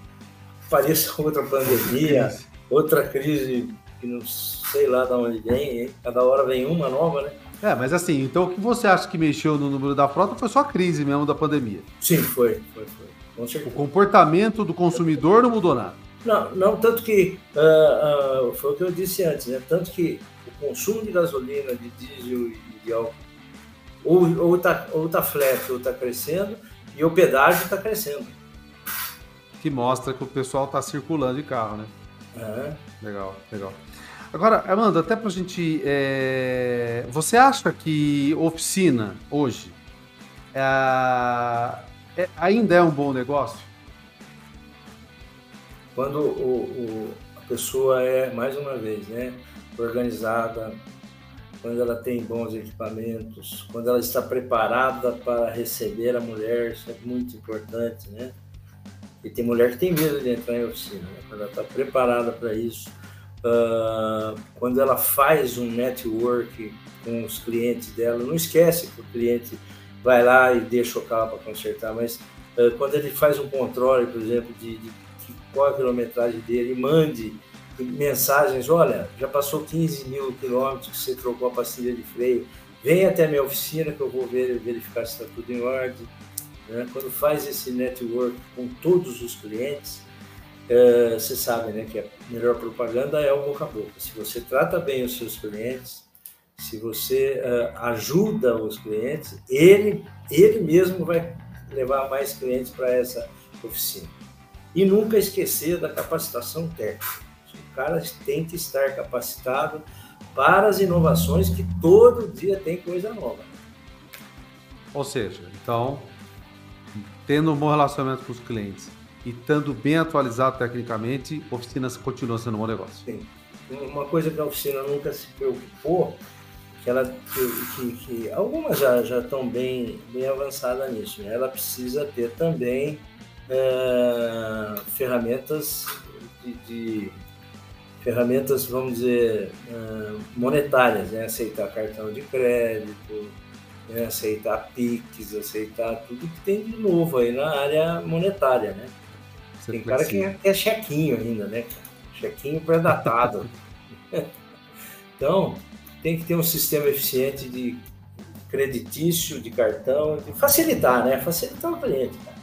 pareça outra pandemia, outra crise que não sei lá de onde vem, cada hora vem uma nova, né? É, mas assim, então o que você acha que mexeu no número da frota foi só a crise mesmo da pandemia? Sim, foi, foi, foi. O comportamento do consumidor não mudou nada. Não, não tanto que uh, uh, foi o que eu disse antes, né? Tanto que o consumo de gasolina, de diesel e de álcool ou ou está ou tá flat ou está crescendo e o pedágio está crescendo. Que mostra que o pessoal está circulando de carro, né? É. Legal, legal. Agora, Amanda, até para a gente. É... Você acha que oficina hoje é... É... ainda é um bom negócio? Quando o, o, a pessoa é, mais uma vez, né, organizada, quando ela tem bons equipamentos, quando ela está preparada para receber a mulher, isso é muito importante, né? E tem mulher que tem medo de entrar em oficina, né? quando ela está preparada para isso, uh, quando ela faz um network com os clientes dela, não esquece que o cliente vai lá e deixa o carro para consertar, mas uh, quando ele faz um controle, por exemplo, de, de qual a quilometragem dele, mande mensagens, olha, já passou 15 mil quilômetros que você trocou a pastilha de freio, vem até minha oficina que eu vou ver, verificar se está tudo em ordem. Né? Quando faz esse network com todos os clientes, é, você sabe né, que a melhor propaganda é o boca a boca. Se você trata bem os seus clientes, se você uh, ajuda os clientes, ele, ele mesmo vai levar mais clientes para essa oficina. E nunca esquecer da capacitação técnica. O cara tem que estar capacitado para as inovações que todo dia tem coisa nova. Ou seja, então, tendo um bom relacionamento com os clientes e estando bem atualizado tecnicamente, oficinas continua sendo um bom negócio. Sim. Uma coisa que a oficina nunca se preocupou, que ela que, que, algumas já, já estão bem, bem avançadas nisso, né? ela precisa ter também é, ferramentas de, de, ferramentas, vamos dizer, é, monetárias, né? aceitar cartão de crédito, né? aceitar PIX, aceitar tudo que tem de novo aí na área monetária, né? Você tem cara que é, chequinho ainda, né? Chequinho pré-datado. então, tem que ter um sistema eficiente de creditício, de cartão, de facilitar, né? Facilitar o cliente, cara.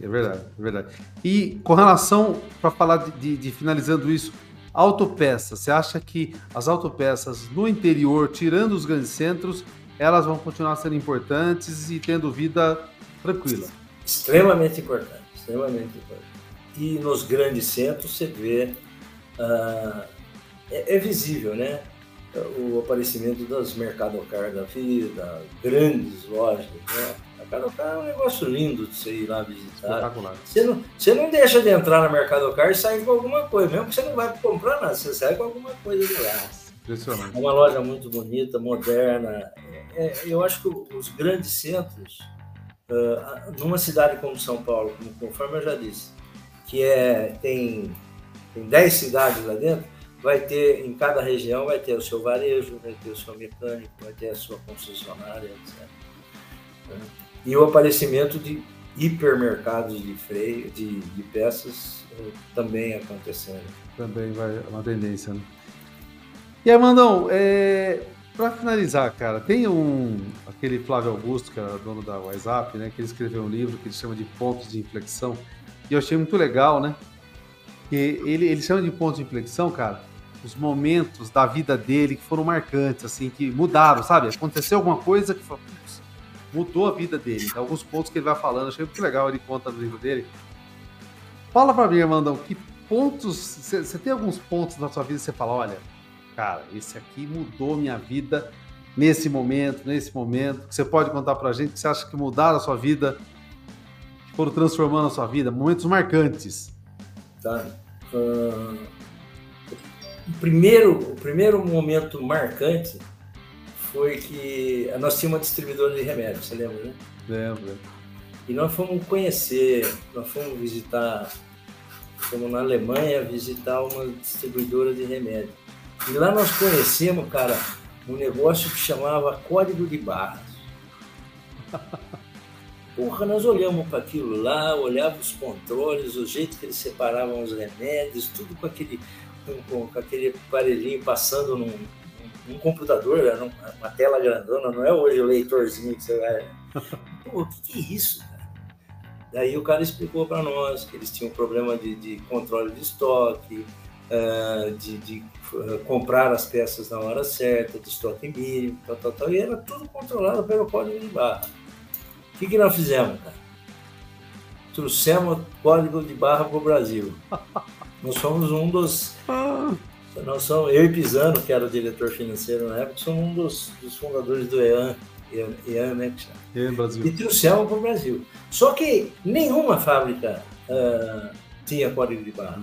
É verdade, é verdade. E com relação, para falar de, de, de, finalizando isso, autopeças, você acha que as autopeças no interior, tirando os grandes centros, elas vão continuar sendo importantes e tendo vida tranquila? Extremamente importante, extremamente importante. E nos grandes centros você vê, uh, é, é visível, né? o aparecimento das Mercadocar da vida, grandes lojas, né? Mercadocar é um negócio lindo de você ir lá visitar. Você não, você não deixa de entrar na Mercadocar e sair com alguma coisa, mesmo que você não vai comprar nada, você sai com alguma coisa de lá. Impressionante. É uma loja muito bonita, moderna. É, é eu acho que os grandes centros, uh, numa cidade como São Paulo, como, conforme eu já disse, que é, tem, tem 10 cidades lá dentro, vai ter, em cada região, vai ter o seu varejo, vai ter o seu mecânico, vai ter a sua concessionária, etc. E o aparecimento de hipermercados de freio, de, de peças, eh, também acontecendo. Também vai uma tendência, né? E Armandão, é, para finalizar, cara, tem um aquele Flávio Augusto, que era dono da WhatsApp, né, que ele escreveu um livro que ele chama de Pontos de Inflexão, e eu achei muito legal, né? Que ele, ele chama de pontos de inflexão, cara, os momentos da vida dele que foram marcantes, assim, que mudaram, sabe? Aconteceu alguma coisa que mudou a vida dele. Alguns pontos que ele vai falando, achei muito legal, ele conta no livro dele. Fala para mim, Armandão, que pontos, você tem alguns pontos na sua vida que você fala, olha, cara, esse aqui mudou minha vida nesse momento, nesse momento, que você pode contar pra gente que você acha que mudaram a sua vida, que foram transformando a sua vida, momentos marcantes. Tá. Uh, o, primeiro, o primeiro momento marcante foi que nós tínhamos uma distribuidora de remédios, você lembra, né? Lembro. E nós fomos conhecer, nós fomos visitar, fomos na Alemanha visitar uma distribuidora de remédios. E lá nós conhecemos, cara, um negócio que chamava Código de Barras. Porra, nós olhamos para aquilo lá, olhávamos os controles, o jeito que eles separavam os remédios, tudo com aquele, com, com aquele aparelhinho passando num, num computador, era uma tela grandona, não é hoje o leitorzinho que você vai. Pô, o que, é isso, cara? Daí o cara explicou para nós que eles tinham um problema de, de controle de estoque, uh, de, de uh, comprar as peças na hora certa, de estoque mínimo, tal, tal, tal, e era tudo controlado pelo código de barra. O que, que nós fizemos, cara? Trouxemos o código de barra para o Brasil. Nós somos um dos. Nós somos, eu e Pisano, que era o diretor financeiro na época, somos um dos, dos fundadores do EAN, EAN, né? EAN Brasil. E trouxemos para o Brasil. Só que nenhuma fábrica uh, tinha código de barra.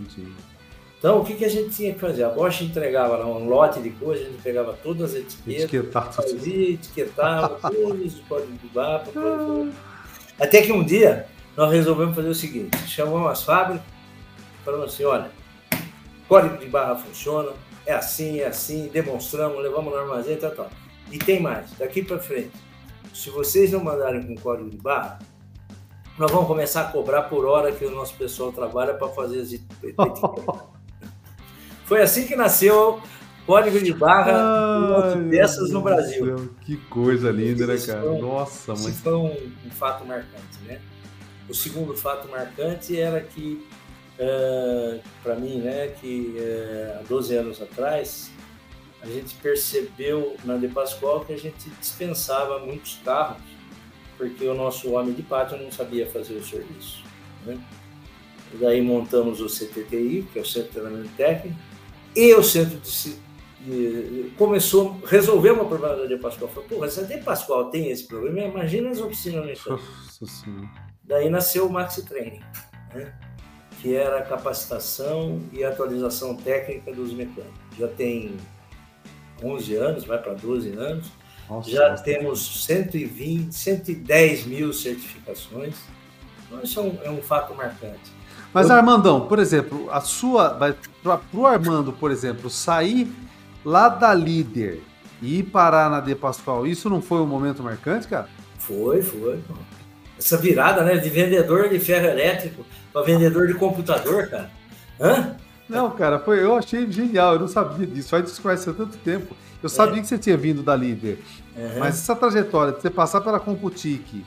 Então, o que, que a gente tinha que fazer? A Bosch entregava lá um lote de coisas, a gente pegava todas as etiquetas, fazia, etiquetava todos os códigos de barra. Ah. Até que um dia nós resolvemos fazer o seguinte: chamamos as fábricas, falamos assim: olha, código de barra funciona, é assim, é assim, demonstramos, levamos no armazém, tal, tal. E tem mais, daqui para frente, se vocês não mandarem com código de barra, nós vamos começar a cobrar por hora que o nosso pessoal trabalha para fazer as etiquetas. Foi assim que nasceu Código de Barra e peças no Brasil. Deus, que coisa linda, né, cara? Foi, Nossa, mãe. Isso foi um, um, fato marcante, né? O segundo fato marcante era que, uh, eh, para mim, né, que uh, há 12 anos atrás, a gente percebeu na De Pascoal que a gente dispensava muitos carros porque o nosso homem de pátio não sabia fazer o serviço. Né? E daí montamos o CTTI, que é o Centro de Treinamento Técnico, e o centro de, de começou, resolveu o problema da De Pascoal. Falou, porra, se a De Pascoal tem esse problema, imagina as oficinas no estado. Daí nasceu o Maxi Training, né? que era a capacitação e atualização técnica dos mecânicos. Já tem 11 anos, vai para 12 anos. Nossa, Já nossa. temos 120, 110 mil certificações. Então, isso é um, é um fato marcante. Mas, Armandão, por exemplo, a sua. Para o Armando, por exemplo, sair lá da líder e ir parar na De Pascoal, isso não foi um momento marcante, cara? Foi, foi. Essa virada, né? De vendedor de ferro elétrico para vendedor de computador, cara. Hã? Não, cara, foi, eu achei genial, eu não sabia disso. Faz isso conhece há tanto tempo. Eu é. sabia que você tinha vindo da líder. Uhum. Mas essa trajetória de você passar pela Computique,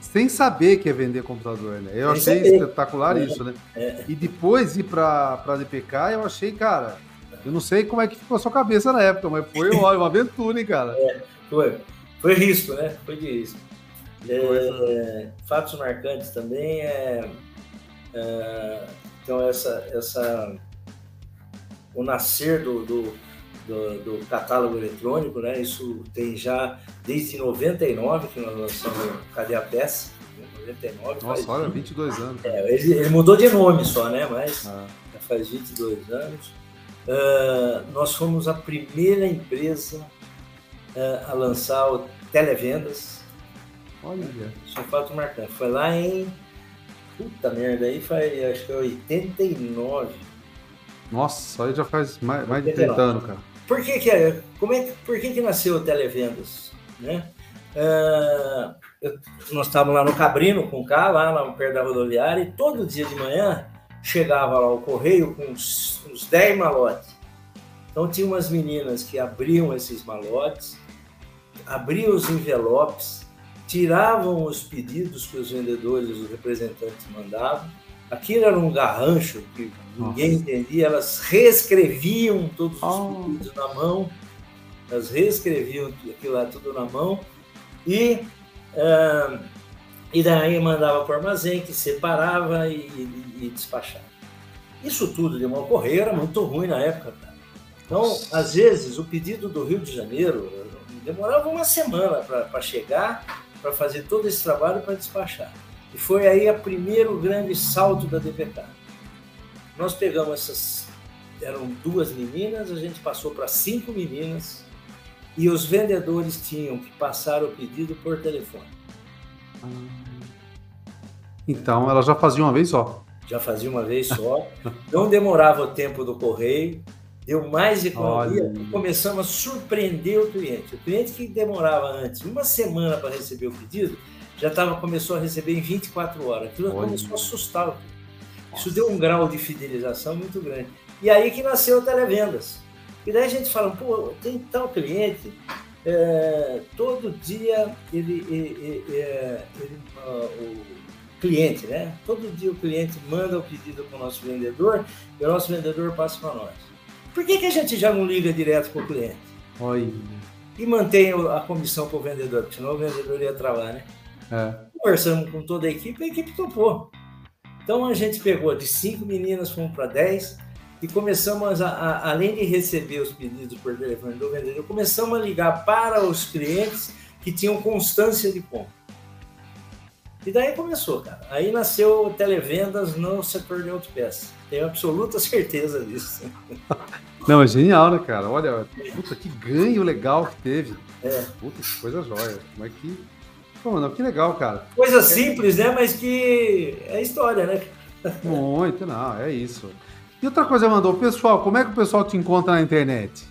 sem saber que é vender computador, né? Eu achei espetacular é. isso, né? É. E depois ir para a DPK, eu achei, cara, eu não sei como é que ficou a sua cabeça na época, mas foi olha, uma aventura, hein, cara? É, foi. Foi risco, né? Foi de risco. É, fatos marcantes também é, é, então essa essa o nascer do, do do, do, catálogo eletrônico, né? Isso tem já desde 99 que nós lançamos Cadê a Peça? 99. Nossa, olha, 22 anos. É, ele, ele, mudou de nome só, né? Mas ah. já faz 22 anos. Uh, nós fomos a primeira empresa uh, a lançar o televendas. Olha. Isso é um fato marcante. Foi lá em. Puta merda, aí foi acho que 89. Nossa, aí já faz mais, mais de 30 anos, cara. Por que que, é, como é, por que que nasceu o Televendas? Né? Uh, eu, nós estávamos lá no Cabrino com o carro, lá, lá perto da rodoviária, e todo dia de manhã chegava lá o correio com uns, uns 10 malotes. Então tinha umas meninas que abriam esses malotes, abriam os envelopes, tiravam os pedidos que os vendedores, os representantes mandavam. Aquilo era um garrancho que ninguém Nossa. entendia. Elas reescreviam todos os oh. pedidos na mão, elas reescreviam aquilo lá tudo na mão e uh, e daí mandava para o armazém que separava e, e, e despachava. Isso tudo de uma correia era muito ruim na época. Cara. Então, às vezes, o pedido do Rio de Janeiro demorava uma semana para chegar, para fazer todo esse trabalho para despachar. E foi aí o primeiro grande salto da DPK. Nós pegamos essas, eram duas meninas, a gente passou para cinco meninas e os vendedores tinham que passar o pedido por telefone. Então, ela já fazia uma vez só. Já fazia uma vez só. Não demorava o tempo do correio, deu mais economia Olha. e começamos a surpreender o cliente. O cliente que demorava antes uma semana para receber o pedido, já tava, começou a receber em 24 horas. Aquilo Olha. começou a assustar o cliente. Isso deu um grau de fidelização muito grande. E aí que nasceu o Televendas. E daí a gente fala, pô, tem tal cliente é, todo dia ele, ele, ele, é, ele uh, o cliente, né? Todo dia o cliente manda o pedido para o nosso vendedor e o nosso vendedor passa para nós. Por que, que a gente já não liga direto para o cliente? Oi. E mantém a comissão para o vendedor, porque senão o vendedor ia travar, né? É. Conversamos com toda a equipe, a equipe topou. Então a gente pegou de cinco meninas, fomos para dez, e começamos, a, a, além de receber os pedidos por telefone do vendedor, começamos a ligar para os clientes que tinham constância de compra. E daí começou, cara. Aí nasceu televendas no setor de autopeças. Tenho absoluta certeza disso. Não, é genial, né, cara? Olha, puta, que ganho legal que teve. É. Puta, que coisa jóia. Como é que. Pô, mano, que legal, cara. Coisa simples, né? Mas que é história, né? Muito, não, é isso. E outra coisa, mandou, pessoal, como é que o pessoal te encontra na internet?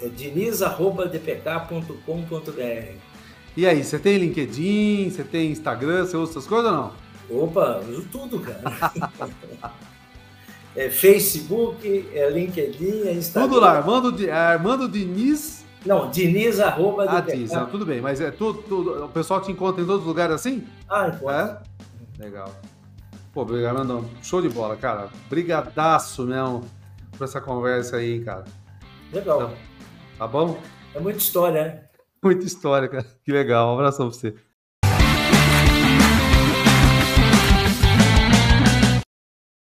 É diniz.dpk.com.br E aí, você tem LinkedIn, você tem Instagram, você usa essas coisas ou não? Opa, uso tudo, cara. é Facebook, é LinkedIn, é Instagram. Tudo lá, Armando, é Armando Diniz. Não, Diniz arroba ah, Diniz, não, tudo bem, mas é tudo, tudo, o pessoal te encontra em todos os lugares assim? Ah, encontra. É? Legal. Pô, Armando, show de bola, cara. Brigadaço mesmo por essa conversa aí, cara. Legal. Então, tá bom? É muita história, né? Muita história, cara. Que legal. Um abração pra você.